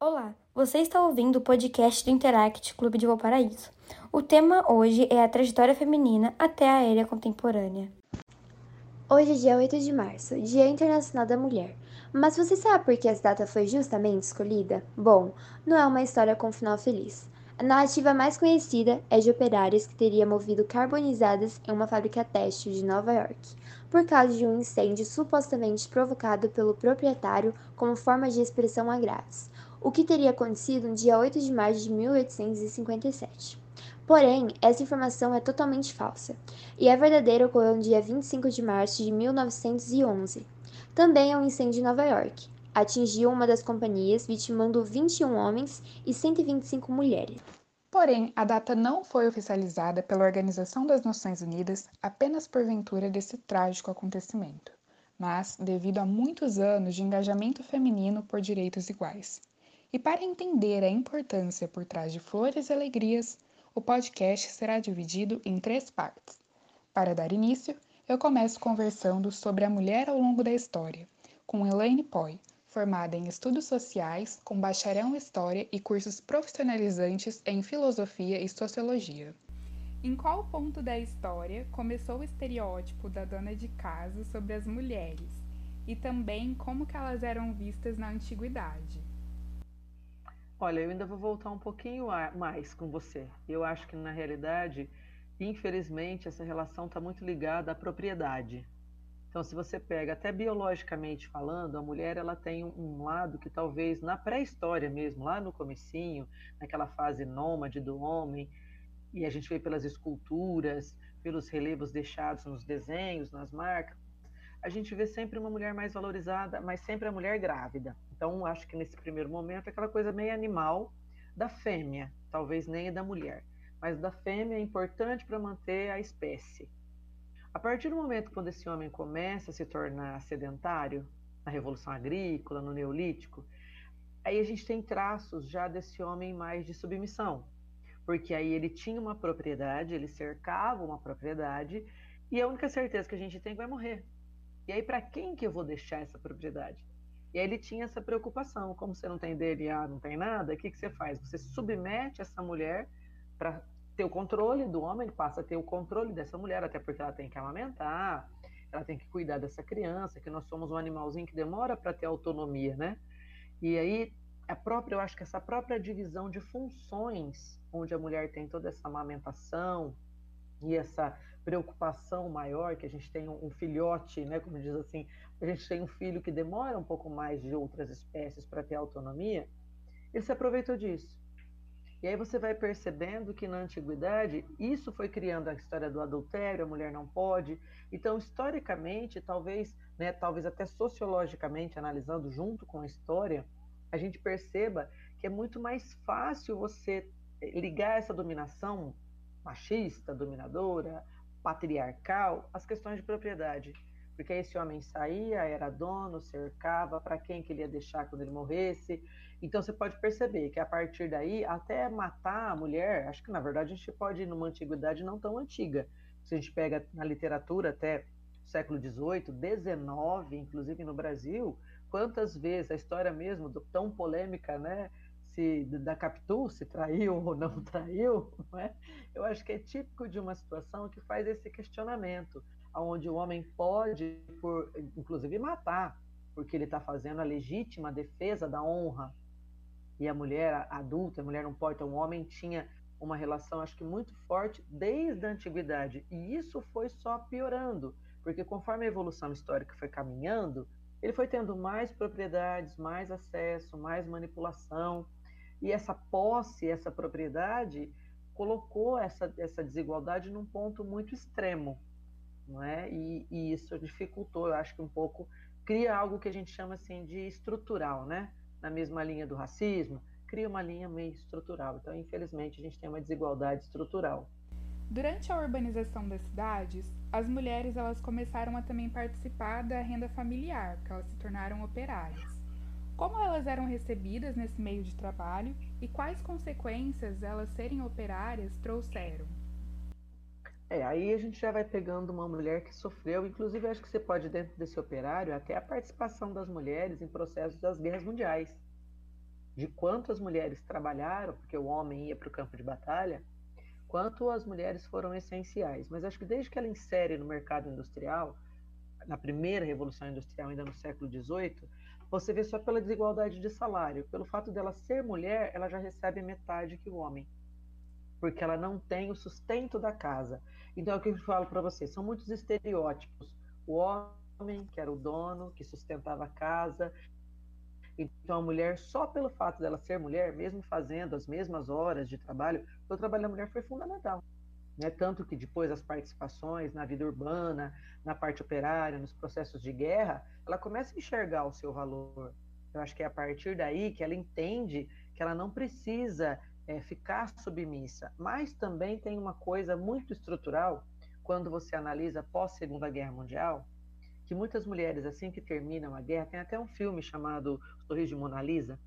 Olá, você está ouvindo o podcast do Interact Clube de Valparaíso. O tema hoje é a trajetória feminina até a era contemporânea. Hoje é dia 8 de março, Dia Internacional da Mulher. Mas você sabe por que essa data foi justamente escolhida? Bom, não é uma história com final feliz. A narrativa mais conhecida é de operárias que teriam movido carbonizadas em uma fábrica têxtil de Nova York, por causa de um incêndio supostamente provocado pelo proprietário como forma de expressão a graves, o que teria acontecido no dia 8 de março de 1857. Porém, essa informação é totalmente falsa, e a verdadeira ocorreu no dia 25 de março de 1911. Também é um incêndio em Nova York. Atingiu uma das companhias, vitimando 21 homens e 125 mulheres. Porém, a data não foi oficializada pela Organização das Nações Unidas apenas por ventura desse trágico acontecimento, mas devido a muitos anos de engajamento feminino por direitos iguais. E para entender a importância por trás de flores e alegrias, o podcast será dividido em três partes. Para dar início, eu começo conversando sobre a mulher ao longo da história, com Elaine Poi, formada em Estudos Sociais, com bacharel em História e cursos profissionalizantes em Filosofia e Sociologia. Em qual ponto da história começou o estereótipo da dona de casa sobre as mulheres? E também como que elas eram vistas na antiguidade? Olha, eu ainda vou voltar um pouquinho mais com você. Eu acho que, na realidade, infelizmente, essa relação está muito ligada à propriedade. Então, se você pega, até biologicamente falando, a mulher ela tem um lado que talvez na pré-história mesmo, lá no comecinho, naquela fase nômade do homem, e a gente vê pelas esculturas, pelos relevos deixados nos desenhos, nas marcas, a gente vê sempre uma mulher mais valorizada, mas sempre a mulher grávida. Então, acho que nesse primeiro momento, é aquela coisa meio animal da fêmea, talvez nem da mulher, mas da fêmea é importante para manter a espécie. A partir do momento quando esse homem começa a se tornar sedentário, na Revolução Agrícola, no Neolítico, aí a gente tem traços já desse homem mais de submissão, porque aí ele tinha uma propriedade, ele cercava uma propriedade, e a única certeza que a gente tem é que vai morrer. E aí, para quem que eu vou deixar essa propriedade? Aí ele tinha essa preocupação, como você não tem DNA, não tem nada, o que, que você faz? Você submete essa mulher para ter o controle do homem, ele passa a ter o controle dessa mulher, até porque ela tem que amamentar, ela tem que cuidar dessa criança, que nós somos um animalzinho que demora para ter autonomia, né? E aí a própria, eu acho que essa própria divisão de funções, onde a mulher tem toda essa amamentação e essa preocupação maior, que a gente tem um, filhote, né, como diz assim, a gente tem um filho que demora um pouco mais de outras espécies para ter autonomia, ele se aproveitou disso. E aí você vai percebendo que na antiguidade isso foi criando a história do adultério, a mulher não pode. Então, historicamente, talvez, né, talvez até sociologicamente, analisando junto com a história, a gente perceba que é muito mais fácil você ligar essa dominação machista, dominadora, patriarcal as questões de propriedade. Porque esse homem saía, era dono, cercava, para quem que ele ia deixar quando ele morresse. Então você pode perceber que a partir daí, até matar a mulher, acho que na verdade a gente pode ir numa antiguidade não tão antiga. Se a gente pega na literatura até século XVIII, XIX, inclusive no Brasil, quantas vezes a história mesmo tão polêmica, né? se da Capitu, se traiu ou não traiu, não é? eu acho que é típico de uma situação que faz esse questionamento, onde o homem pode, por, inclusive, matar, porque ele está fazendo a legítima defesa da honra, e a mulher adulta, a mulher não pode, então o homem tinha uma relação, acho que muito forte desde a antiguidade, e isso foi só piorando, porque conforme a evolução histórica foi caminhando, ele foi tendo mais propriedades, mais acesso, mais manipulação, e essa posse, essa propriedade, colocou essa, essa desigualdade num ponto muito extremo, não é? E, e, isso dificultou, eu acho que um pouco cria algo que a gente chama assim de estrutural, né? Na mesma linha do racismo, cria uma linha meio estrutural. Então, infelizmente, a gente tem uma desigualdade estrutural. Durante a urbanização das cidades, as mulheres elas começaram a também participar da renda familiar, porque elas se tornaram operárias. Como elas eram recebidas nesse meio de trabalho e quais consequências elas serem operárias trouxeram? É, aí a gente já vai pegando uma mulher que sofreu, inclusive acho que você pode, dentro desse operário, até a participação das mulheres em processos das guerras mundiais. de quanto as mulheres trabalharam, porque o homem ia para o campo de batalha, quanto as mulheres foram essenciais. Mas acho que desde que ela insere no mercado industrial, na primeira revolução industrial, ainda no século XVIII, você vê só pela desigualdade de salário. Pelo fato dela ser mulher, ela já recebe metade que o homem. Porque ela não tem o sustento da casa. Então, é o que eu falo para você: são muitos estereótipos. O homem, que era o dono, que sustentava a casa. Então, a mulher, só pelo fato dela ser mulher, mesmo fazendo as mesmas horas de trabalho, o trabalho da mulher foi fundamental. Né? Tanto que depois as participações na vida urbana, na parte operária, nos processos de guerra, ela começa a enxergar o seu valor. Eu acho que é a partir daí que ela entende que ela não precisa é, ficar submissa. Mas também tem uma coisa muito estrutural, quando você analisa pós Segunda Guerra Mundial, que muitas mulheres, assim que terminam a guerra, tem até um filme chamado Sorriso de Mona Lisa,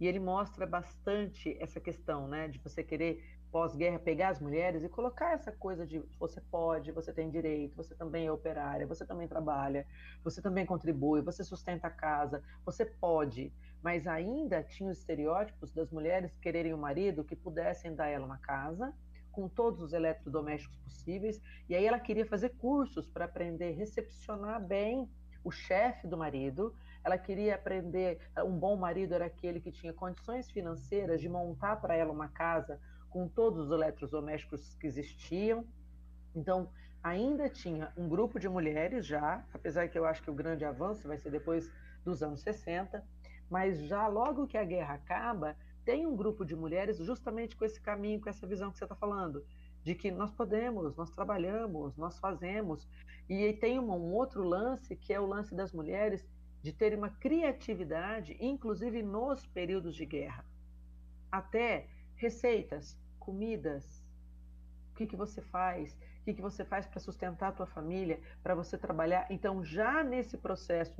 e ele mostra bastante essa questão, né, de você querer pós-guerra pegar as mulheres e colocar essa coisa de você pode, você tem direito, você também é operária, você também trabalha, você também contribui, você sustenta a casa, você pode, mas ainda tinha os estereótipos das mulheres quererem um marido que pudessem dar ela uma casa com todos os eletrodomésticos possíveis, e aí ela queria fazer cursos para aprender a recepcionar bem o chefe do marido, ela queria aprender, um bom marido era aquele que tinha condições financeiras de montar para ela uma casa com todos os eletrodomésticos que existiam. Então, ainda tinha um grupo de mulheres já, apesar que eu acho que o grande avanço vai ser depois dos anos 60, mas já logo que a guerra acaba, tem um grupo de mulheres justamente com esse caminho, com essa visão que você está falando, de que nós podemos, nós trabalhamos, nós fazemos. E tem um, um outro lance, que é o lance das mulheres de terem uma criatividade, inclusive nos períodos de guerra. Até receitas, comidas, o que, que você faz, o que, que você faz para sustentar a tua família, para você trabalhar. Então, já nesse processo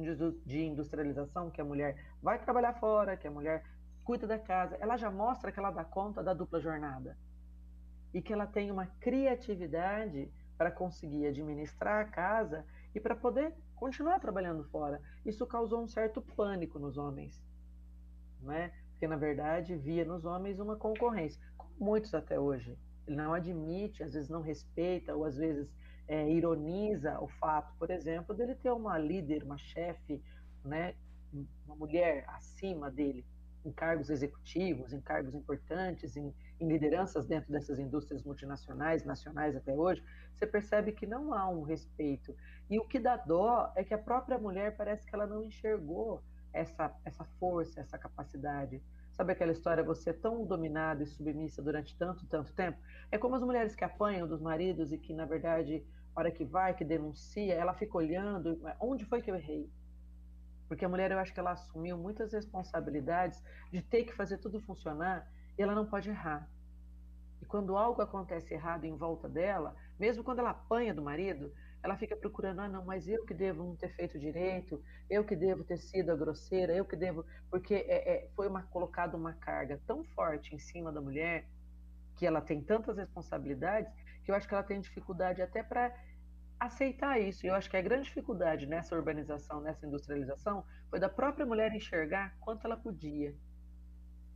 de industrialização, que a mulher vai trabalhar fora, que a mulher cuida da casa, ela já mostra que ela dá conta da dupla jornada e que ela tem uma criatividade para conseguir administrar a casa e para poder continuar trabalhando fora. Isso causou um certo pânico nos homens, né? Porque na verdade via nos homens uma concorrência, como muitos até hoje. Ele não admite, às vezes não respeita ou às vezes é, ironiza o fato, por exemplo, dele ter uma líder, uma chefe, né, uma mulher acima dele em cargos executivos, em cargos importantes, em, em, lideranças dentro dessas indústrias multinacionais, nacionais até hoje, você percebe que não há um respeito. E o que dá dó é que a própria mulher parece que ela não enxergou essa, essa força, essa capacidade. Sabe aquela história, você é tão dominada e submissa durante tanto, tanto tempo? É como as mulheres que apanham dos maridos e que, na verdade, a hora que vai, que denuncia, ela fica olhando, onde foi que eu errei? Porque a mulher, eu acho que ela assumiu muitas responsabilidades de ter que fazer tudo funcionar e ela não pode errar. E quando algo acontece errado em volta dela, mesmo quando ela apanha do marido, ela fica procurando, ah, não, mas eu que devo não ter feito direito, eu que devo ter sido a grosseira, eu que devo. Porque é, é, foi uma, colocada uma carga tão forte em cima da mulher, que ela tem tantas responsabilidades, que eu acho que ela tem dificuldade até para aceitar isso. E eu acho que a grande dificuldade nessa urbanização, nessa industrialização, foi da própria mulher enxergar quanto ela podia,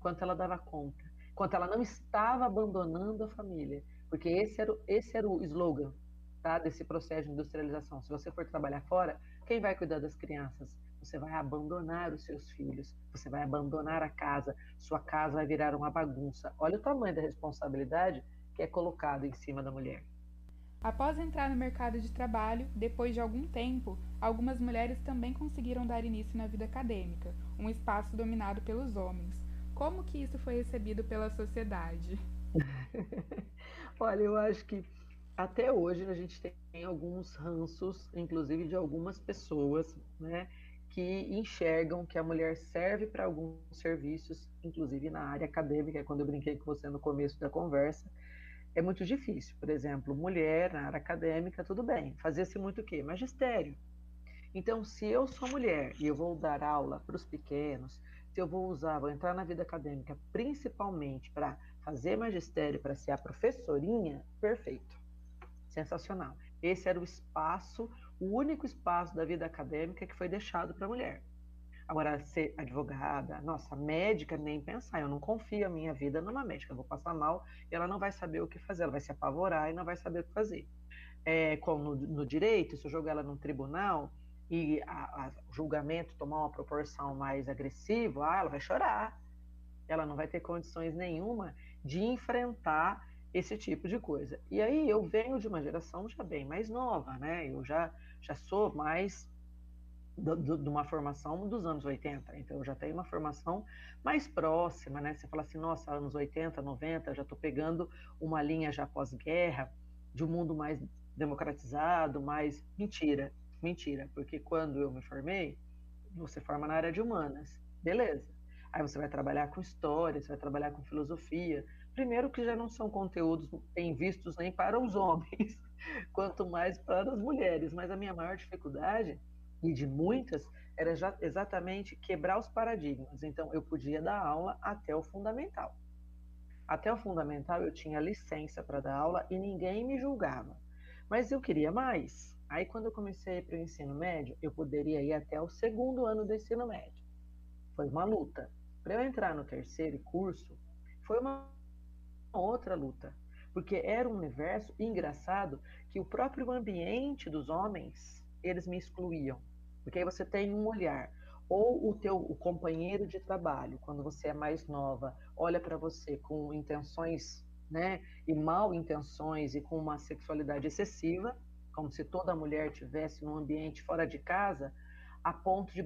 quanto ela dava conta, quanto ela não estava abandonando a família. Porque esse era, esse era o slogan tá, desse processo de industrialização. Se você for trabalhar fora, quem vai cuidar das crianças? Você vai abandonar os seus filhos, você vai abandonar a casa, sua casa vai virar uma bagunça. Olha o tamanho da responsabilidade que é colocado em cima da mulher. Após entrar no mercado de trabalho, depois de algum tempo, algumas mulheres também conseguiram dar início na vida acadêmica, um espaço dominado pelos homens. Como que isso foi recebido pela sociedade? Olha, eu acho que até hoje a gente tem alguns ranços, inclusive de algumas pessoas, né, que enxergam que a mulher serve para alguns serviços, inclusive na área acadêmica, quando eu brinquei com você no começo da conversa, é muito difícil. Por exemplo, mulher na área acadêmica, tudo bem. Fazia-se muito o quê? Magistério. Então, se eu sou mulher e eu vou dar aula para os pequenos, se eu vou usar, vou entrar na vida acadêmica principalmente para fazer magistério, para ser a professorinha, perfeito. Sensacional. Esse era o espaço, o único espaço da vida acadêmica que foi deixado para a mulher. Agora, ser advogada, nossa, médica, nem pensar. Eu não confio a minha vida numa médica. Eu vou passar mal e ela não vai saber o que fazer. Ela vai se apavorar e não vai saber o que fazer. É, como no, no direito, se eu jogar ela num tribunal e o julgamento tomar uma proporção mais agressiva, ah, ela vai chorar. Ela não vai ter condições nenhuma de enfrentar esse tipo de coisa. E aí eu venho de uma geração já bem mais nova, né? Eu já, já sou mais de uma formação dos anos 80, então eu já tenho uma formação mais próxima, né? Você fala assim, nossa, anos 80, 90, já estou pegando uma linha já pós-guerra, de um mundo mais democratizado, mais. Mentira, mentira, porque quando eu me formei, você forma na área de humanas, beleza. Aí você vai trabalhar com história, você vai trabalhar com filosofia. Primeiro que já não são conteúdos bem vistos nem para os homens, quanto mais para as mulheres. Mas a minha maior dificuldade e de muitas, era já exatamente quebrar os paradigmas. Então, eu podia dar aula até o fundamental. Até o fundamental eu tinha licença para dar aula e ninguém me julgava. Mas eu queria mais. Aí, quando eu comecei para o ensino médio, eu poderia ir até o segundo ano do ensino médio. Foi uma luta. Para eu entrar no terceiro curso, foi uma outra luta. Porque era um universo engraçado que o próprio ambiente dos homens, eles me excluíam. Porque aí você tem um olhar. Ou o teu o companheiro de trabalho, quando você é mais nova, olha para você com intenções, né, e mal intenções e com uma sexualidade excessiva, como se toda mulher tivesse num ambiente fora de casa, a ponto de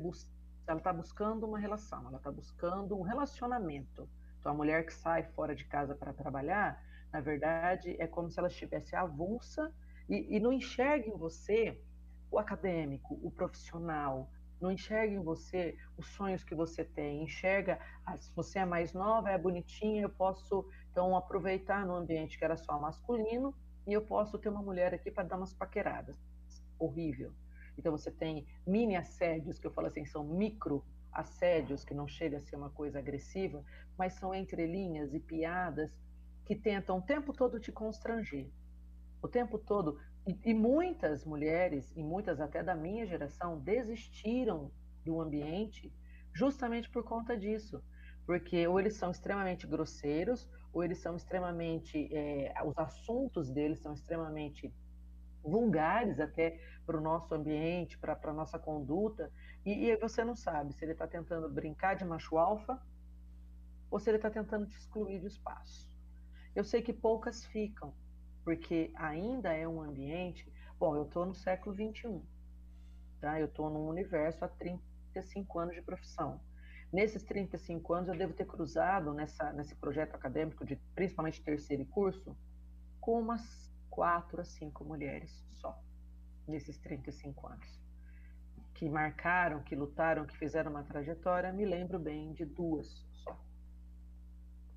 ela está buscando uma relação, ela está buscando um relacionamento. Então a mulher que sai fora de casa para trabalhar, na verdade, é como se ela estivesse avulsa e, e não enxerga em você o acadêmico, o profissional, não enxerga em você os sonhos que você tem, enxerga, ah, se você é mais nova, é bonitinha, eu posso então aproveitar no ambiente que era só masculino e eu posso ter uma mulher aqui para dar umas paqueradas. Horrível. Então você tem mini assédios, que eu falo assim, são micro assédios, que não chega a ser uma coisa agressiva, mas são entrelinhas e piadas que tentam o tempo todo te constranger. O tempo todo e, e muitas mulheres, e muitas até da minha geração, desistiram do ambiente justamente por conta disso. Porque ou eles são extremamente grosseiros, ou eles são extremamente. É, os assuntos deles são extremamente vulgares até para o nosso ambiente, para a nossa conduta, e, e, você não sabe se ele está tentando brincar de macho alfa ou se ele está tentando te excluir do espaço. Eu sei que poucas ficam, porque ainda é um ambiente. Bom, eu estou no século XXI, tá? Eu estou num universo há 35 anos de profissão. Nesses 35 anos, eu devo ter cruzado nessa, nesse projeto acadêmico, de principalmente terceiro curso, com umas quatro a cinco mulheres só, nesses 35 anos. Que marcaram, que lutaram, que fizeram uma trajetória, me lembro bem de duas só.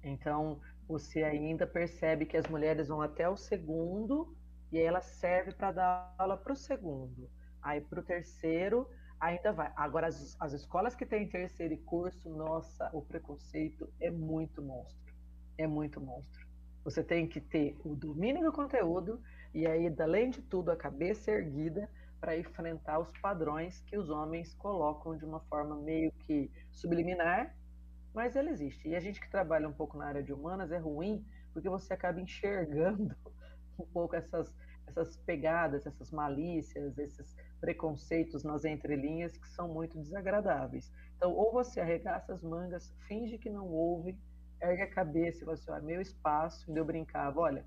Então, você ainda percebe que as mulheres vão até o segundo e ela serve para dar aula para o segundo. Aí para o terceiro ainda vai. Agora, as, as escolas que têm terceiro e curso, nossa, o preconceito é muito monstro. É muito monstro. Você tem que ter o domínio do conteúdo e aí, além de tudo, a cabeça erguida para enfrentar os padrões que os homens colocam de uma forma meio que subliminar mas ele existe. E a gente que trabalha um pouco na área de humanas é ruim porque você acaba enxergando um pouco essas, essas pegadas, essas malícias, esses preconceitos nas entrelinhas que são muito desagradáveis. Então, ou você arregaça as mangas, finge que não ouve, ergue a cabeça e você, assim, ó, meu espaço, e eu brincava, olha,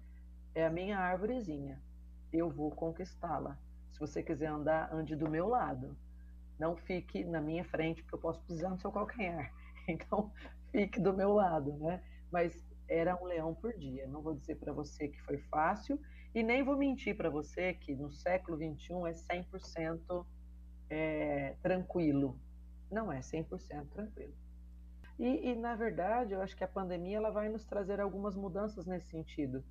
é a minha árvorezinha, eu vou conquistá-la. Se você quiser andar, ande do meu lado. Não fique na minha frente, porque eu posso pisar no seu calcanhar. Então, fique do meu lado, né? Mas era um leão por dia. Não vou dizer para você que foi fácil e nem vou mentir para você que no século 21 é 100% é, tranquilo. Não é 100% tranquilo. E, e, na verdade, eu acho que a pandemia ela vai nos trazer algumas mudanças nesse sentido,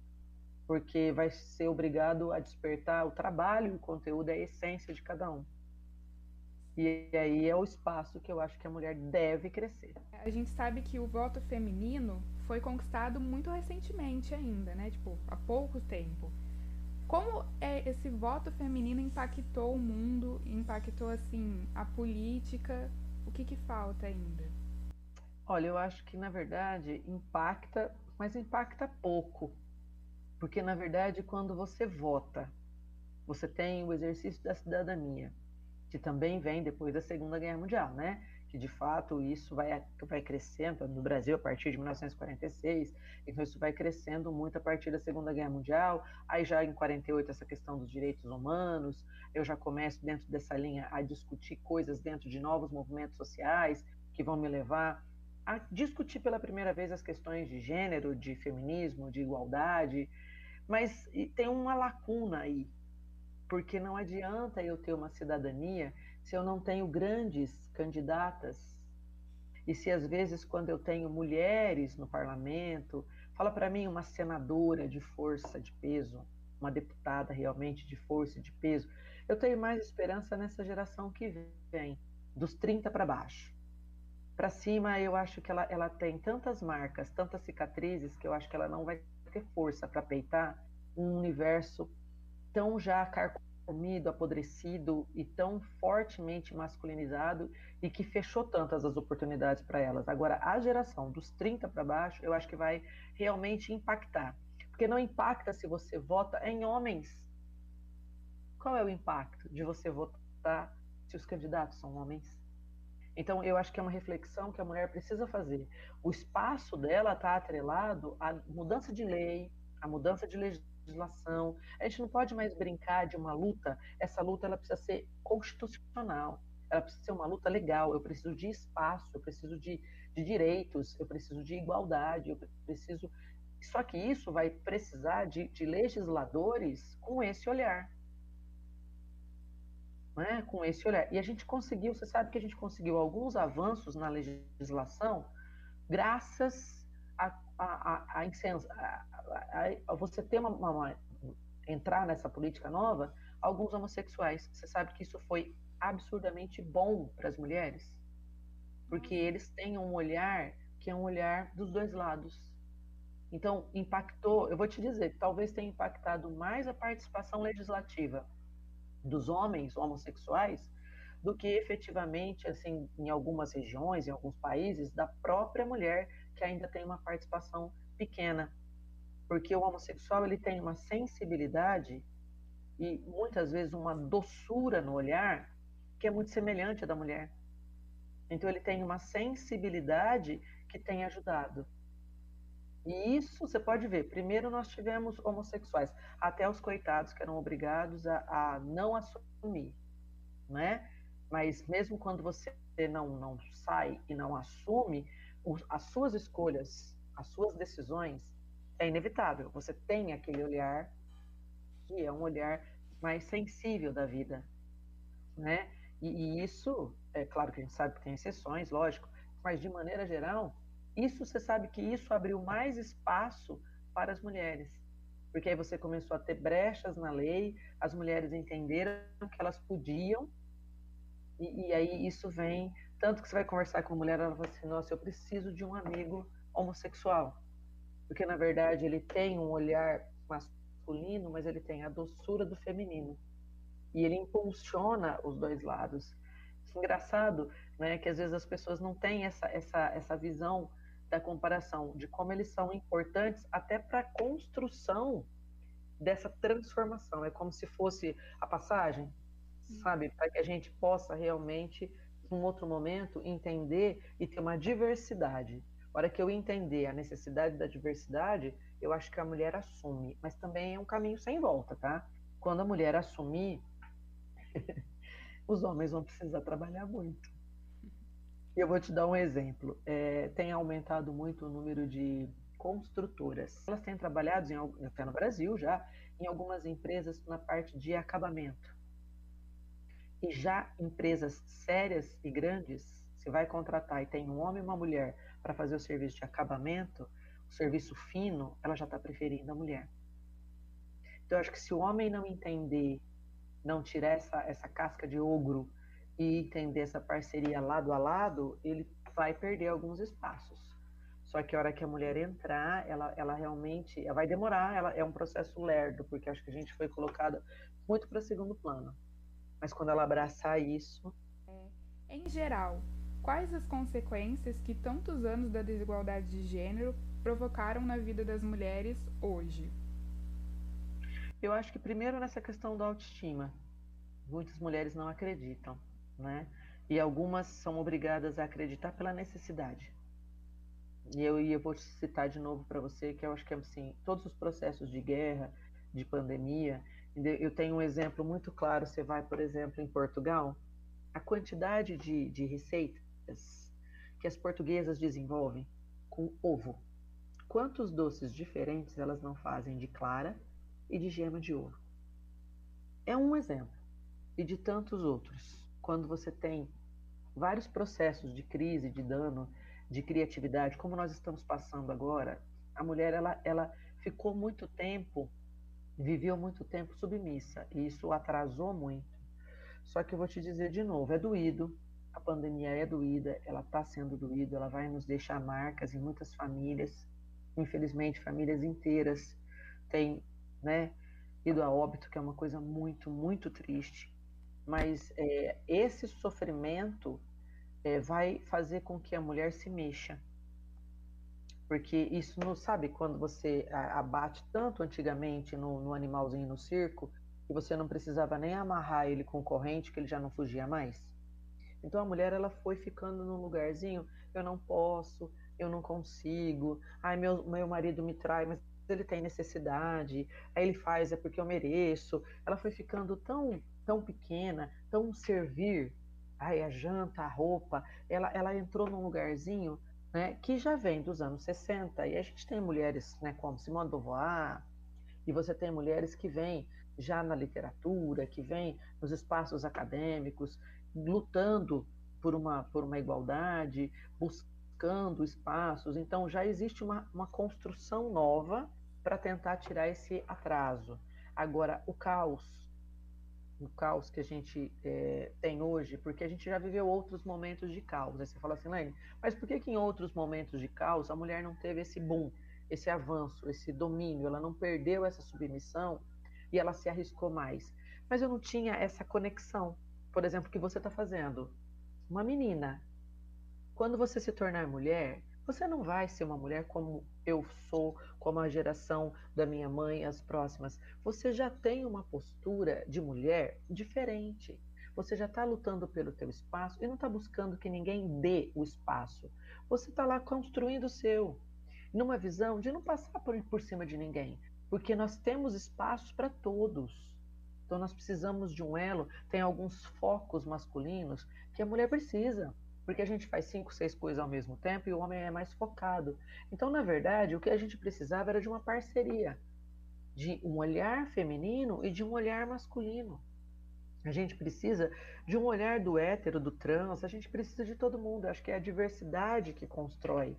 porque vai ser obrigado a despertar o trabalho, o conteúdo, é a essência de cada um. E aí é o espaço que eu acho que a mulher deve crescer. A gente sabe que o voto feminino foi conquistado muito recentemente ainda, né? Tipo, há pouco tempo. Como é esse voto feminino impactou o mundo, impactou assim a política O que, que falta ainda? Olha, eu acho que na verdade impacta, mas impacta pouco. Porque na verdade, quando você vota, você tem o exercício da cidadania, que também vem depois da Segunda Guerra Mundial, né? que de fato isso vai, vai crescendo no Brasil a partir de 1946, então isso vai crescendo muito a partir da Segunda Guerra Mundial, aí já em 48 essa questão dos direitos humanos, eu já começo dentro dessa linha a discutir coisas dentro de novos movimentos sociais que vão me levar a discutir pela primeira vez as questões de gênero, de feminismo, de igualdade, mas tem uma lacuna aí, porque não adianta eu ter uma cidadania se eu não tenho grandes candidatas e se às vezes quando eu tenho mulheres no parlamento, fala para mim uma senadora de força, de peso, uma deputada realmente de força e de peso, eu tenho mais esperança nessa geração que vem, dos 30 para baixo. Para cima, eu acho que ela, ela tem tantas marcas, tantas cicatrizes, que eu acho que ela não vai ter força para peitar um universo tão já carcomido, apodrecido e tão fortemente masculinizado e que fechou tantas as oportunidades para elas. Agora, a geração dos 30 para baixo, eu acho que vai realmente impactar. Porque não impacta se você vota em homens. Qual é o impacto de você votar se os candidatos são homens? Então, eu acho que é uma reflexão que a mulher precisa fazer. O espaço dela está atrelado à mudança de lei, à mudança de legislação. A gente não pode mais brincar de uma luta. Essa luta ela precisa ser constitucional. Ela precisa ser uma luta legal. Eu preciso de espaço, eu preciso de, de direitos, eu preciso de igualdade, eu preciso. Só que isso vai precisar de, de legisladores com esse olhar. É? com esse olhar. E a gente conseguiu, você sabe que a gente conseguiu alguns avanços na legislação graças a a, a, a, a você ter uma, uma, entrar nessa política nova, alguns homossexuais. Você sabe que isso foi absurdamente bom para as mulheres, porque uhum. eles têm um olhar que é um olhar dos dois lados. Então, impactou, eu vou te dizer, talvez tenha impactado mais a participação legislativa dos homens homossexuais do que efetivamente, assim, em algumas regiões, em alguns países, da própria mulher que ainda tem uma participação pequena. Porque o homossexual ele tem uma sensibilidade e muitas vezes uma doçura no olhar que é muito semelhante à da mulher. Então ele tem uma sensibilidade que tem ajudado. E isso você pode ver. Primeiro nós tivemos homossexuais, até os coitados que eram obrigados a, a não assumir, né? Mas mesmo quando você não, não sai e não assume, as suas escolhas, as suas decisões, é inevitável. Você tem aquele olhar que é um olhar mais sensível da vida, né? E, e, isso, é claro que a gente sabe que tem exceções, lógico, mas de maneira geral, isso você sabe que isso abriu mais espaço para as mulheres. Porque aí você começou a ter brechas na lei, as mulheres entenderam que elas podiam e, e, aí isso vem, tanto que você vai conversar com a mulher, ela fala assim, nossa, eu preciso de um amigo homossexual. Porque, na verdade, ele tem um olhar masculino, mas ele tem a doçura do feminino. E ele impulsiona os dois lados. Engraçado, né, que às vezes as pessoas não têm essa, essa, essa visão da comparação, de como eles são importantes até para a construção dessa transformação. É como se fosse a passagem, sabe? Para que a gente possa realmente, num outro momento, entender e ter uma diversidade. A hora que eu entender a necessidade da diversidade, eu acho que a mulher assume, mas também é um caminho sem volta, tá? Quando a mulher assumir, os homens vão precisar trabalhar muito. E eu vou te dar um exemplo. É, tem aumentado muito o número de construtoras. Elas têm trabalhado, em, até no Brasil já, em algumas empresas na parte de acabamento. E já empresas sérias e grandes, se vai contratar e tem um homem e uma mulher para fazer o serviço de acabamento, o serviço fino, ela já está preferindo a mulher. Então, eu acho que se o homem não entender, não tirar essa, essa casca de ogro e entender essa parceria lado a lado, ele vai perder alguns espaços. Só que a hora que a mulher entrar, ela, ela realmente ela vai demorar, ela é um processo lerdo, porque acho que a gente foi colocada muito para segundo plano. Mas quando ela abraçar isso. É, em geral, quais as consequências que tantos anos da desigualdade de gênero provocaram na vida das mulheres hoje? Eu acho que primeiro nessa questão da autoestima. Muitas mulheres não acreditam, né? E algumas são obrigadas a acreditar pela necessidade. E eu, e eu vou citar de novo para você que eu acho que assim, todos os processos de guerra, de pandemia, eu tenho um exemplo muito claro. Você vai, por exemplo, em Portugal, a quantidade de, de receitas que as portuguesas desenvolvem com ovo. Quantos doces diferentes elas não fazem de clara e de gema de ovo? É um exemplo. E de tantos outros. Quando você tem vários processos de crise, de dano, de criatividade, como nós estamos passando agora, a mulher ela, ela ficou muito tempo, viveu muito tempo submissa, e isso atrasou muito só que eu vou te dizer de novo, é doído, a pandemia é doída, ela está sendo doída, ela vai nos deixar marcas em muitas famílias, infelizmente famílias inteiras têm, né, ido a óbito, que é uma coisa muito, muito triste. Mas é, esse sofrimento é, vai fazer com que a mulher se mexa. Porque isso não sabe quando você abate tanto antigamente no, no animalzinho no circo, que você não precisava nem amarrar ele com corrente, que ele já não fugia mais. Então a mulher ela foi ficando num lugarzinho, eu não posso, eu não consigo, ai meu, meu marido me trai, mas ele tem necessidade, aí ele faz é porque eu mereço. Ela foi ficando tão tão pequena, tão servir, ai a janta, a roupa, ela ela entrou num lugarzinho, né, que já vem dos anos 60 e a gente tem mulheres, né, como Simone de Beauvoir, e você tem mulheres que vêm já na literatura, que vêm nos espaços acadêmicos, lutando por uma, por uma igualdade, buscando espaços. Então, já existe uma, uma construção nova para tentar tirar esse atraso. Agora, o caos, o caos que a gente é, tem hoje, porque a gente já viveu outros momentos de caos. Aí você fala assim, Lene, mas por que, que em outros momentos de caos a mulher não teve esse boom? esse avanço, esse domínio, ela não perdeu essa submissão e ela se arriscou mais. Mas eu não tinha essa conexão, por exemplo, que você está fazendo. Uma menina, quando você se tornar mulher, você não vai ser uma mulher como eu sou, como a geração da minha mãe, as próximas. Você já tem uma postura de mulher diferente. Você já está lutando pelo teu espaço e não está buscando que ninguém dê o espaço. Você está lá construindo o seu numa visão de não passar por, por cima de ninguém, porque nós temos espaços para todos. Então nós precisamos de um elo, tem alguns focos masculinos que a mulher precisa, porque a gente faz cinco, seis coisas ao mesmo tempo e o homem é mais focado. Então, na verdade, o que a gente precisava era de uma parceria, de um olhar feminino e de um olhar masculino. A gente precisa de um olhar do hétero, do trans, a gente precisa de todo mundo. Acho que é a diversidade que constrói.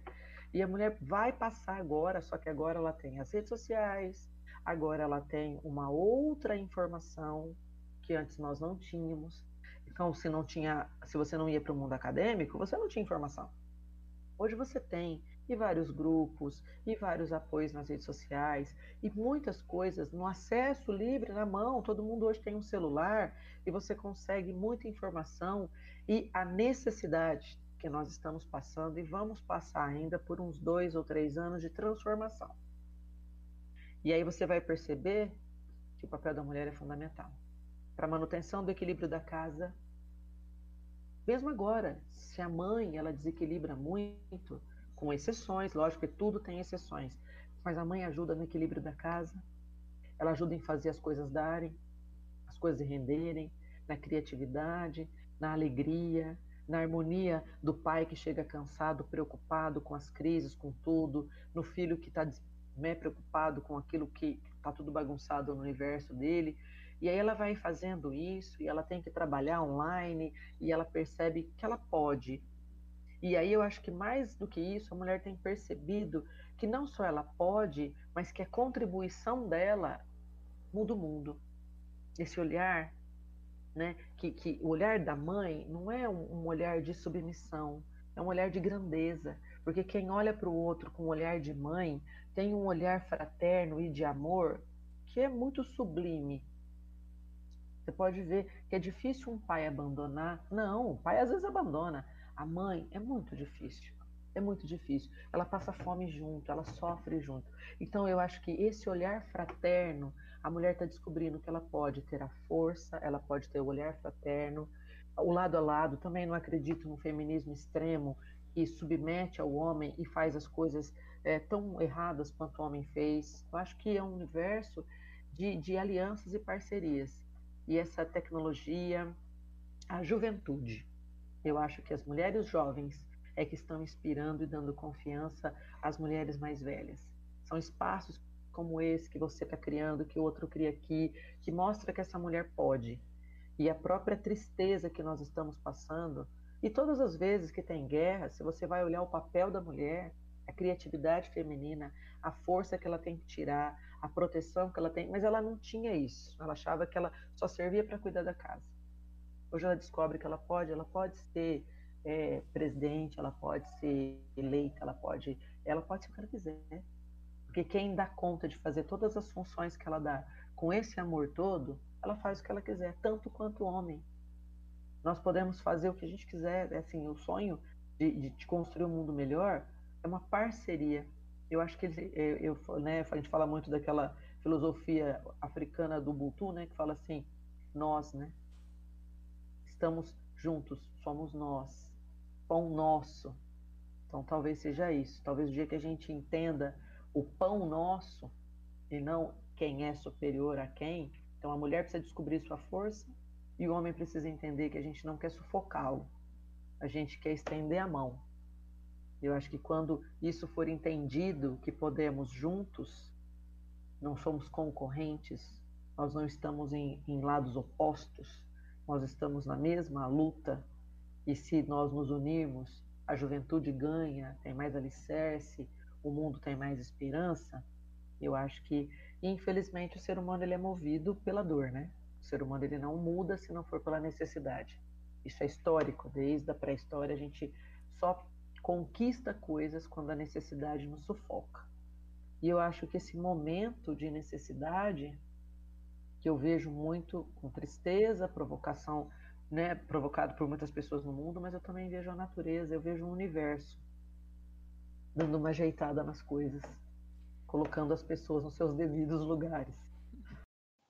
E a mulher vai passar agora, só que agora ela tem as redes sociais, agora ela tem uma outra informação que antes nós não tínhamos. Então, se não tinha, se você não ia para o mundo acadêmico, você não tinha informação. Hoje você tem e vários grupos e vários apoios nas redes sociais e muitas coisas no acesso livre na mão. Todo mundo hoje tem um celular e você consegue muita informação e a necessidade que nós estamos passando e vamos passar ainda por uns dois ou três anos de transformação. E aí você vai perceber que o papel da mulher é fundamental para a manutenção do equilíbrio da casa. Mesmo agora, se a mãe ela desequilibra muito, com exceções, lógico que tudo tem exceções, mas a mãe ajuda no equilíbrio da casa, ela ajuda em fazer as coisas darem, as coisas renderem, na criatividade, na alegria, na harmonia do pai que chega cansado, preocupado com as crises, com tudo, no filho que está né, preocupado com aquilo que está tudo bagunçado no universo dele. E aí ela vai fazendo isso, e ela tem que trabalhar online, e ela percebe que ela pode. E aí eu acho que mais do que isso, a mulher tem percebido que não só ela pode, mas que a contribuição dela muda o mundo. Esse olhar né? Que, que o olhar da mãe não é um, um olhar de submissão, é um olhar de grandeza, porque quem olha para o outro com o olhar de mãe tem um olhar fraterno e de amor que é muito sublime. Você pode ver que é difícil um pai abandonar. Não, o pai às vezes abandona. A mãe é muito difícil. É muito difícil. Ela passa fome junto, ela sofre junto. Então eu acho que esse olhar fraterno, a mulher está descobrindo que ela pode ter a força, ela pode ter o olhar fraterno, o lado a lado. Também não acredito no feminismo extremo que submete ao homem e faz as coisas é, tão erradas quanto o homem fez. Eu acho que é um universo de, de alianças e parcerias. E essa tecnologia, a juventude. Eu acho que as mulheres jovens é que estão inspirando e dando confiança às mulheres mais velhas. São espaços como esse que você está criando, que o outro cria aqui, que mostra que essa mulher pode. E a própria tristeza que nós estamos passando, e todas as vezes que tem guerra, se você vai olhar o papel da mulher, a criatividade feminina, a força que ela tem que tirar, a proteção que ela tem, mas ela não tinha isso. Ela achava que ela só servia para cuidar da casa. Hoje ela descobre que ela pode, ela pode ser é, presidente, ela pode ser eleita, ela pode, ela pode ser o que ela quiser. Porque quem dá conta de fazer todas as funções que ela dá com esse amor todo, ela faz o que ela quiser, tanto quanto homem. Nós podemos fazer o que a gente quiser, é assim, o sonho de, de construir um mundo melhor é uma parceria. Eu acho que ele, eu, né, a gente fala muito daquela filosofia africana do Ubuntu, né, que fala assim, nós, né, estamos juntos, somos nós, pão nosso. Então talvez seja isso. Talvez o dia que a gente entenda o pão nosso e não quem é superior a quem. Então a mulher precisa descobrir sua força e o homem precisa entender que a gente não quer sufocá-lo. A gente quer estender a mão. Eu acho que quando isso for entendido, que podemos juntos, não somos concorrentes, nós não estamos em, em lados opostos, nós estamos na mesma luta, e se nós nos unirmos, a juventude ganha, tem mais alicerce, o mundo tem mais esperança. Eu acho que, infelizmente, o ser humano ele é movido pela dor, né? O ser humano ele não muda se não for pela necessidade. Isso é histórico, desde a pré-história a gente só conquista coisas quando a necessidade nos sufoca. E eu acho que esse momento de necessidade, que eu vejo muito com tristeza, provocação, né, provocado por muitas pessoas no mundo, mas eu também vejo a natureza, eu vejo o universo dando uma ajeitada nas coisas, colocando as pessoas nos seus devidos lugares.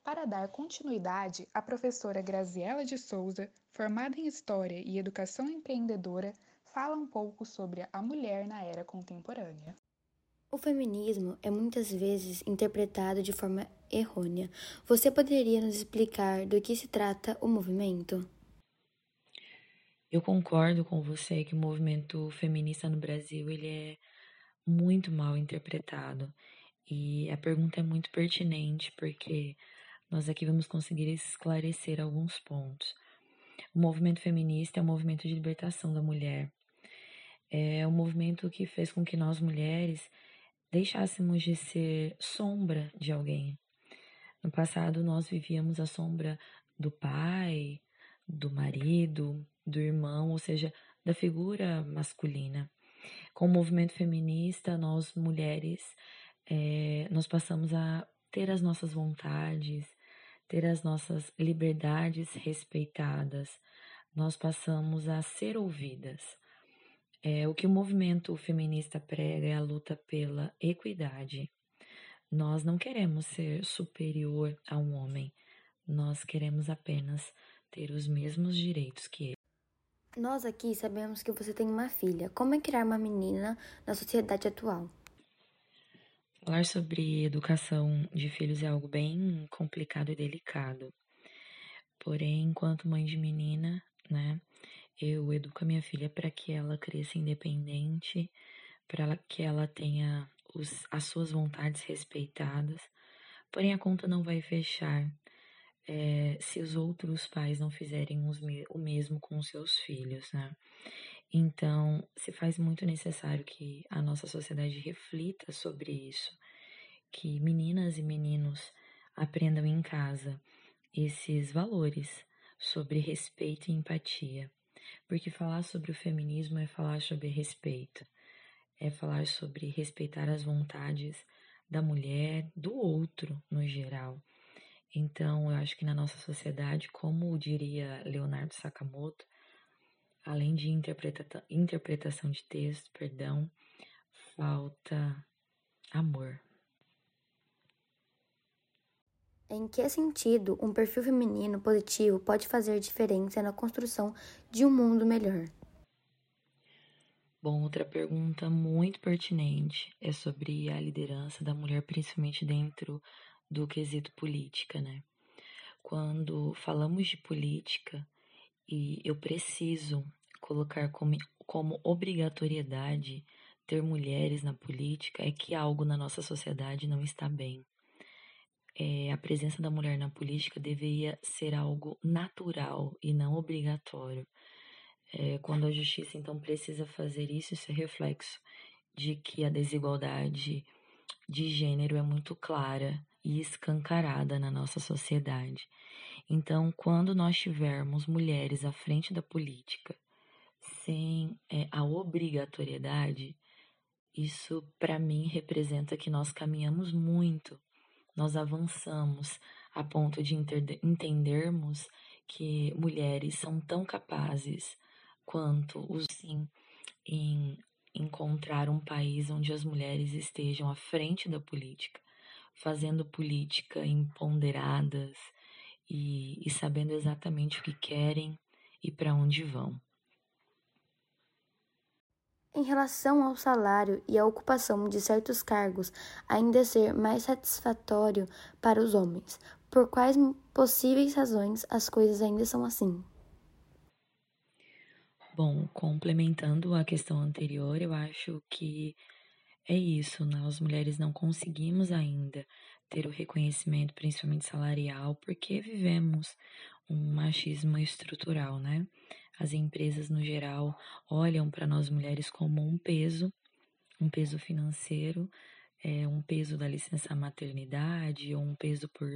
Para dar continuidade, a professora Graziela de Souza, formada em História e Educação Empreendedora, fala um pouco sobre a mulher na era contemporânea. O feminismo é muitas vezes interpretado de forma errônea. Você poderia nos explicar do que se trata o movimento? Eu concordo com você que o movimento feminista no Brasil ele é muito mal interpretado. E a pergunta é muito pertinente porque nós aqui vamos conseguir esclarecer alguns pontos. O movimento feminista é um movimento de libertação da mulher. É um movimento que fez com que nós mulheres deixássemos de ser sombra de alguém. No passado, nós vivíamos a sombra do pai, do marido, do irmão, ou seja, da figura masculina. Com o movimento feminista, nós mulheres, é, nós passamos a ter as nossas vontades, ter as nossas liberdades respeitadas, nós passamos a ser ouvidas. É, o que o movimento feminista prega é a luta pela equidade. Nós não queremos ser superior a um homem, nós queremos apenas ter os mesmos direitos que ele. Nós aqui sabemos que você tem uma filha. Como é criar uma menina na sociedade atual? Falar sobre educação de filhos é algo bem complicado e delicado. Porém, enquanto mãe de menina, né, eu educo a minha filha para que ela cresça independente, para que ela tenha os, as suas vontades respeitadas. Porém, a conta não vai fechar é, se os outros pais não fizerem me o mesmo com os seus filhos, né? Então, se faz muito necessário que a nossa sociedade reflita sobre isso, que meninas e meninos aprendam em casa esses valores sobre respeito e empatia. Porque falar sobre o feminismo é falar sobre respeito, é falar sobre respeitar as vontades da mulher, do outro no geral. Então, eu acho que na nossa sociedade, como diria Leonardo Sakamoto, além de interpreta interpretação de texto, perdão, falta amor. Em que sentido um perfil feminino positivo pode fazer diferença na construção de um mundo melhor? Bom, outra pergunta muito pertinente é sobre a liderança da mulher, principalmente dentro do quesito política, né? Quando falamos de política, e eu preciso colocar como, como obrigatoriedade ter mulheres na política, é que algo na nossa sociedade não está bem é, a presença da mulher na política deveria ser algo natural e não obrigatório. É, quando a justiça então precisa fazer isso, isso é reflexo de que a desigualdade de gênero é muito clara e escancarada na nossa sociedade. Então, quando nós tivermos mulheres à frente da política sem é, a obrigatoriedade, isso para mim representa que nós caminhamos muito nós avançamos a ponto de entendermos que mulheres são tão capazes quanto os sim em encontrar um país onde as mulheres estejam à frente da política, fazendo política empoderadas e, e sabendo exatamente o que querem e para onde vão. Em relação ao salário e à ocupação de certos cargos, ainda ser mais satisfatório para os homens. Por quais possíveis razões as coisas ainda são assim? Bom, complementando a questão anterior, eu acho que é isso, nós mulheres não conseguimos ainda ter o reconhecimento, principalmente salarial, porque vivemos um machismo estrutural, né? As empresas, no geral, olham para nós mulheres como um peso, um peso financeiro, é, um peso da licença maternidade, ou um peso por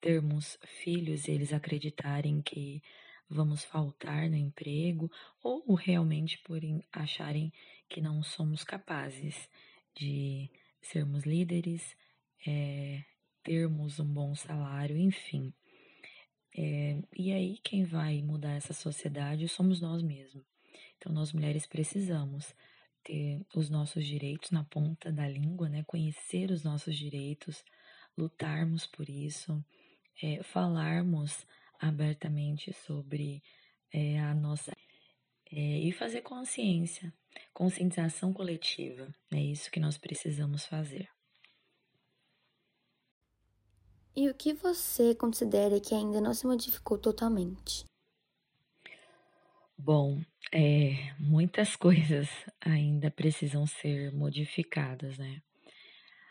termos filhos e eles acreditarem que vamos faltar no emprego, ou realmente por acharem que não somos capazes de sermos líderes, é, termos um bom salário, enfim. É, e aí, quem vai mudar essa sociedade somos nós mesmos. Então, nós mulheres precisamos ter os nossos direitos na ponta da língua, né? Conhecer os nossos direitos, lutarmos por isso, é, falarmos abertamente sobre é, a nossa. É, e fazer consciência, conscientização coletiva. É isso que nós precisamos fazer. E o que você considera que ainda não se modificou totalmente? Bom, é, muitas coisas ainda precisam ser modificadas, né?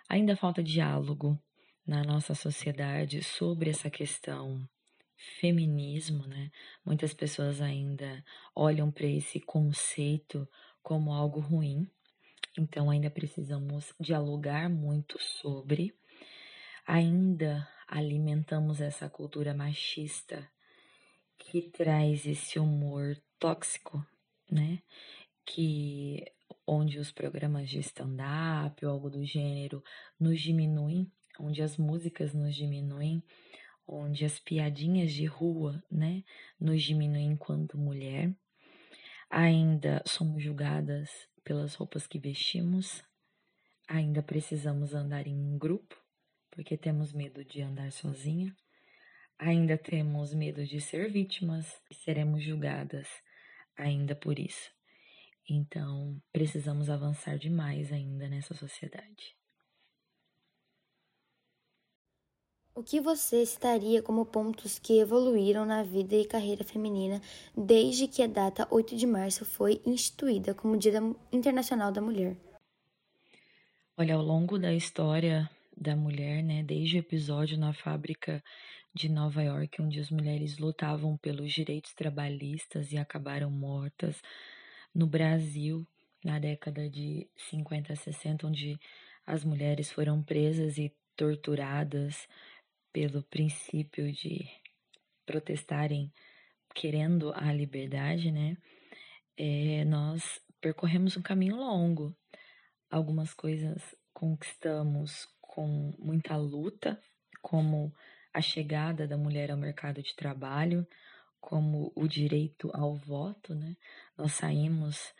Ainda falta diálogo na nossa sociedade sobre essa questão feminismo, né? Muitas pessoas ainda olham para esse conceito como algo ruim, então ainda precisamos dialogar muito sobre ainda alimentamos essa cultura machista que traz esse humor tóxico, né? Que onde os programas de stand-up ou algo do gênero nos diminuem, onde as músicas nos diminuem, onde as piadinhas de rua, né, nos diminuem enquanto mulher. Ainda somos julgadas pelas roupas que vestimos, ainda precisamos andar em grupo, porque temos medo de andar sozinha, ainda temos medo de ser vítimas e seremos julgadas ainda por isso. Então, precisamos avançar demais ainda nessa sociedade. O que você citaria como pontos que evoluíram na vida e carreira feminina desde que a data 8 de março foi instituída como Dia Internacional da Mulher? Olha, ao longo da história da mulher, né? Desde o episódio na fábrica de Nova York, onde as mulheres lutavam pelos direitos trabalhistas e acabaram mortas. No Brasil, na década de 50 a 60, onde as mulheres foram presas e torturadas pelo princípio de protestarem querendo a liberdade, né? É, nós percorremos um caminho longo. Algumas coisas conquistamos com muita luta, como a chegada da mulher ao mercado de trabalho, como o direito ao voto, né? Nós saímos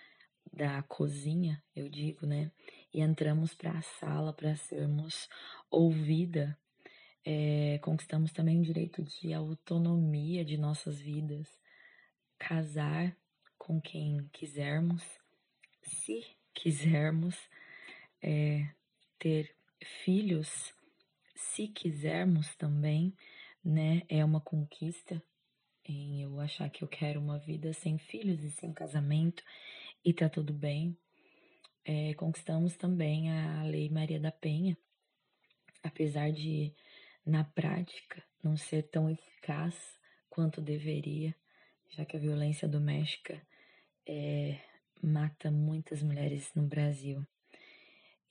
da cozinha, eu digo, né? E entramos para a sala para sermos ouvida. É, conquistamos também o direito de autonomia de nossas vidas, casar com quem quisermos, se quisermos, é, ter filhos, se quisermos também, né? É uma conquista em eu achar que eu quero uma vida sem filhos e sem casamento e tá tudo bem. É, conquistamos também a Lei Maria da Penha, apesar de, na prática, não ser tão eficaz quanto deveria, já que a violência doméstica é, mata muitas mulheres no Brasil.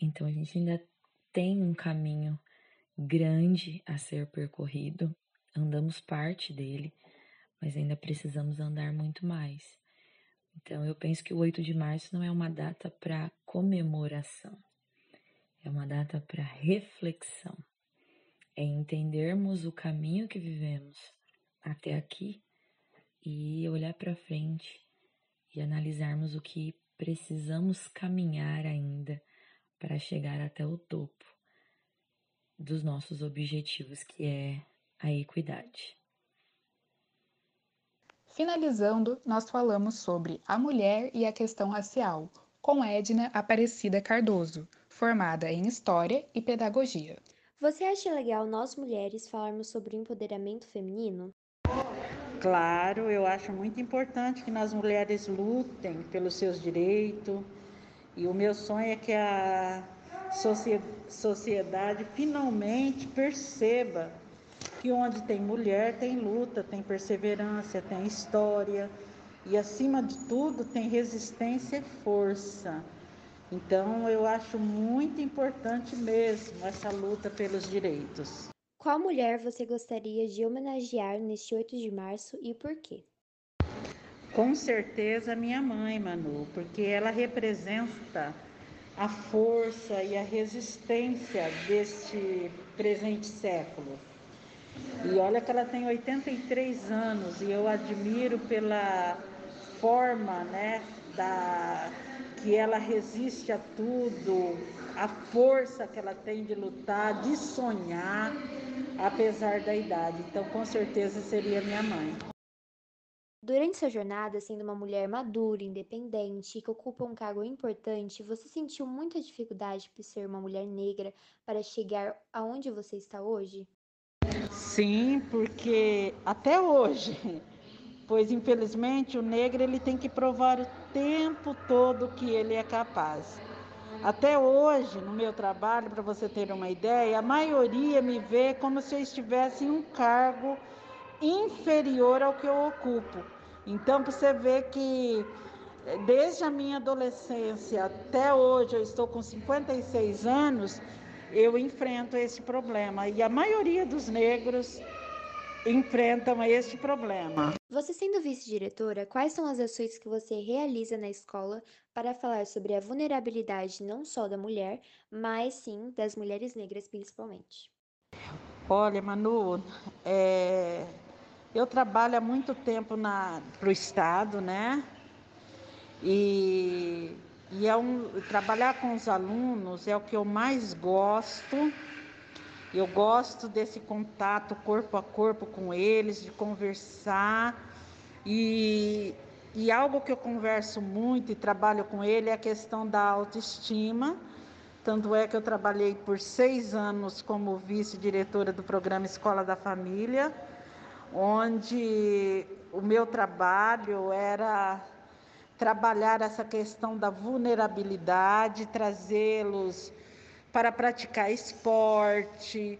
Então a gente ainda tem um caminho grande a ser percorrido, andamos parte dele, mas ainda precisamos andar muito mais. Então, eu penso que o 8 de março não é uma data para comemoração, é uma data para reflexão. É entendermos o caminho que vivemos até aqui e olhar para frente e analisarmos o que precisamos caminhar ainda para chegar até o topo dos nossos objetivos, que é a equidade. Finalizando, nós falamos sobre a mulher e a questão racial, com Edna Aparecida Cardoso, formada em História e Pedagogia. Você acha legal nós mulheres falarmos sobre o empoderamento feminino? Claro, eu acho muito importante que nós mulheres lutem pelos seus direitos. E o meu sonho é que a sociedade finalmente perceba que onde tem mulher tem luta, tem perseverança, tem história e acima de tudo tem resistência e força. Então eu acho muito importante mesmo essa luta pelos direitos. Qual mulher você gostaria de homenagear neste 8 de março e por quê? Com certeza minha mãe, Manu, porque ela representa a força e a resistência deste presente século. E olha que ela tem 83 anos e eu admiro pela forma, né, da que ela resiste a tudo, a força que ela tem de lutar, de sonhar, apesar da idade. Então, com certeza seria minha mãe. Durante sua jornada, sendo uma mulher madura, independente e que ocupa um cargo importante, você sentiu muita dificuldade por ser uma mulher negra para chegar aonde você está hoje? Sim, porque até hoje, pois infelizmente o negro ele tem que provar o tempo todo que ele é capaz. Até hoje, no meu trabalho, para você ter uma ideia, a maioria me vê como se eu estivesse em um cargo inferior ao que eu ocupo. Então, você vê que eh, desde a minha adolescência até hoje, eu estou com 56 anos, eu enfrento esse problema. E a maioria dos negros enfrentam este problema. Você sendo vice-diretora, quais são as ações que você realiza na escola para falar sobre a vulnerabilidade não só da mulher, mas sim das mulheres negras principalmente? Olha, Manu, é, eu trabalho há muito tempo para o Estado, né? E, e é um, trabalhar com os alunos é o que eu mais gosto. Eu gosto desse contato corpo a corpo com eles, de conversar. E, e algo que eu converso muito e trabalho com ele é a questão da autoestima. Tanto é que eu trabalhei por seis anos como vice-diretora do programa Escola da Família onde o meu trabalho era trabalhar essa questão da vulnerabilidade, trazê-los para praticar esporte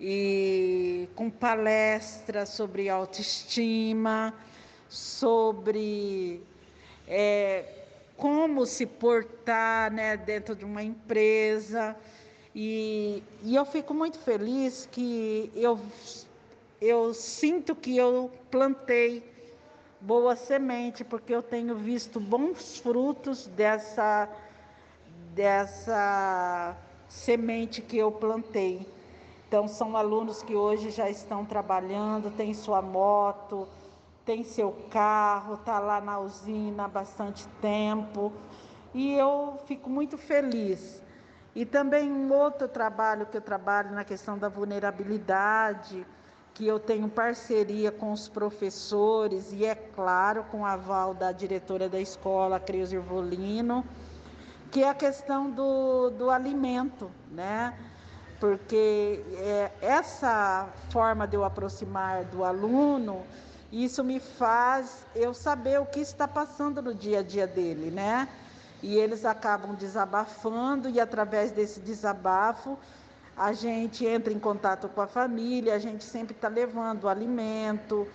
e com palestras sobre autoestima, sobre é, como se portar né, dentro de uma empresa. E, e eu fico muito feliz que eu eu sinto que eu plantei boa semente, porque eu tenho visto bons frutos dessa, dessa semente que eu plantei. Então, são alunos que hoje já estão trabalhando, têm sua moto, tem seu carro, está lá na usina há bastante tempo e eu fico muito feliz. E também um outro trabalho que eu trabalho na questão da vulnerabilidade, que eu tenho parceria com os professores e, é claro, com o aval da diretora da escola, Creus Irvolino, que é a questão do, do alimento, né? Porque é, essa forma de eu aproximar do aluno, isso me faz eu saber o que está passando no dia a dia dele, né? E eles acabam desabafando e através desse desabafo a gente entra em contato com a família, a gente sempre está levando alimento,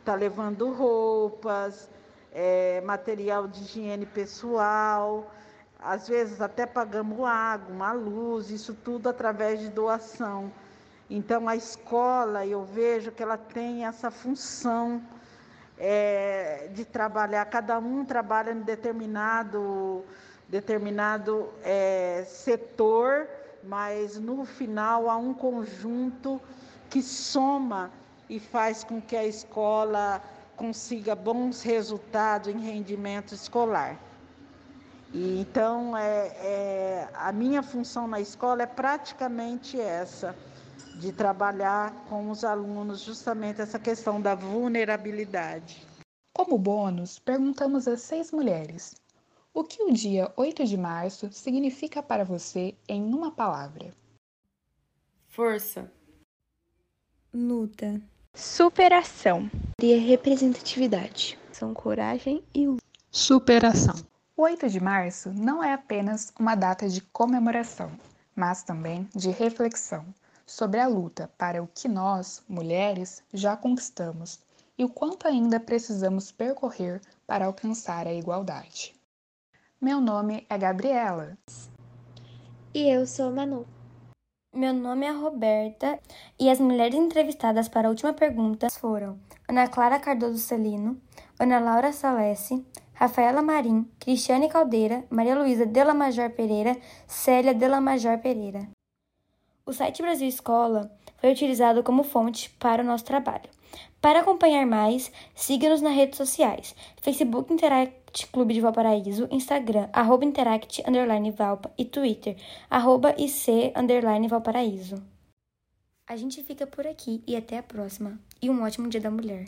está levando roupas, é, material de higiene pessoal, às vezes até pagamos água, uma luz, isso tudo através de doação. Então a escola, eu vejo que ela tem essa função é, de trabalhar, cada um trabalha em determinado, determinado é, setor mas no final há um conjunto que soma e faz com que a escola consiga bons resultados em rendimento escolar. E, então, é, é, a minha função na escola é praticamente essa, de trabalhar com os alunos justamente essa questão da vulnerabilidade. Como bônus, perguntamos a seis mulheres o que o dia 8 de março significa para você em uma palavra? Força. Luta. Superação. E representatividade. São coragem e luta. Superação. O 8 de março não é apenas uma data de comemoração, mas também de reflexão sobre a luta para o que nós, mulheres, já conquistamos e o quanto ainda precisamos percorrer para alcançar a igualdade. Meu nome é Gabriela. E eu sou Manu. Meu nome é Roberta e as mulheres entrevistadas para a última pergunta foram Ana Clara Cardoso Celino, Ana Laura Salesse, Rafaela Marim, Cristiane Caldeira, Maria Luísa Della Major Pereira, Célia Della Major Pereira. O site Brasil Escola foi utilizado como fonte para o nosso trabalho. Para acompanhar mais, siga-nos nas redes sociais: Facebook Interact Clube de Valparaíso, Instagram, arroba Interact underline Valpa e Twitter, arroba IC underline Valparaíso. A gente fica por aqui e até a próxima. E um ótimo Dia da Mulher.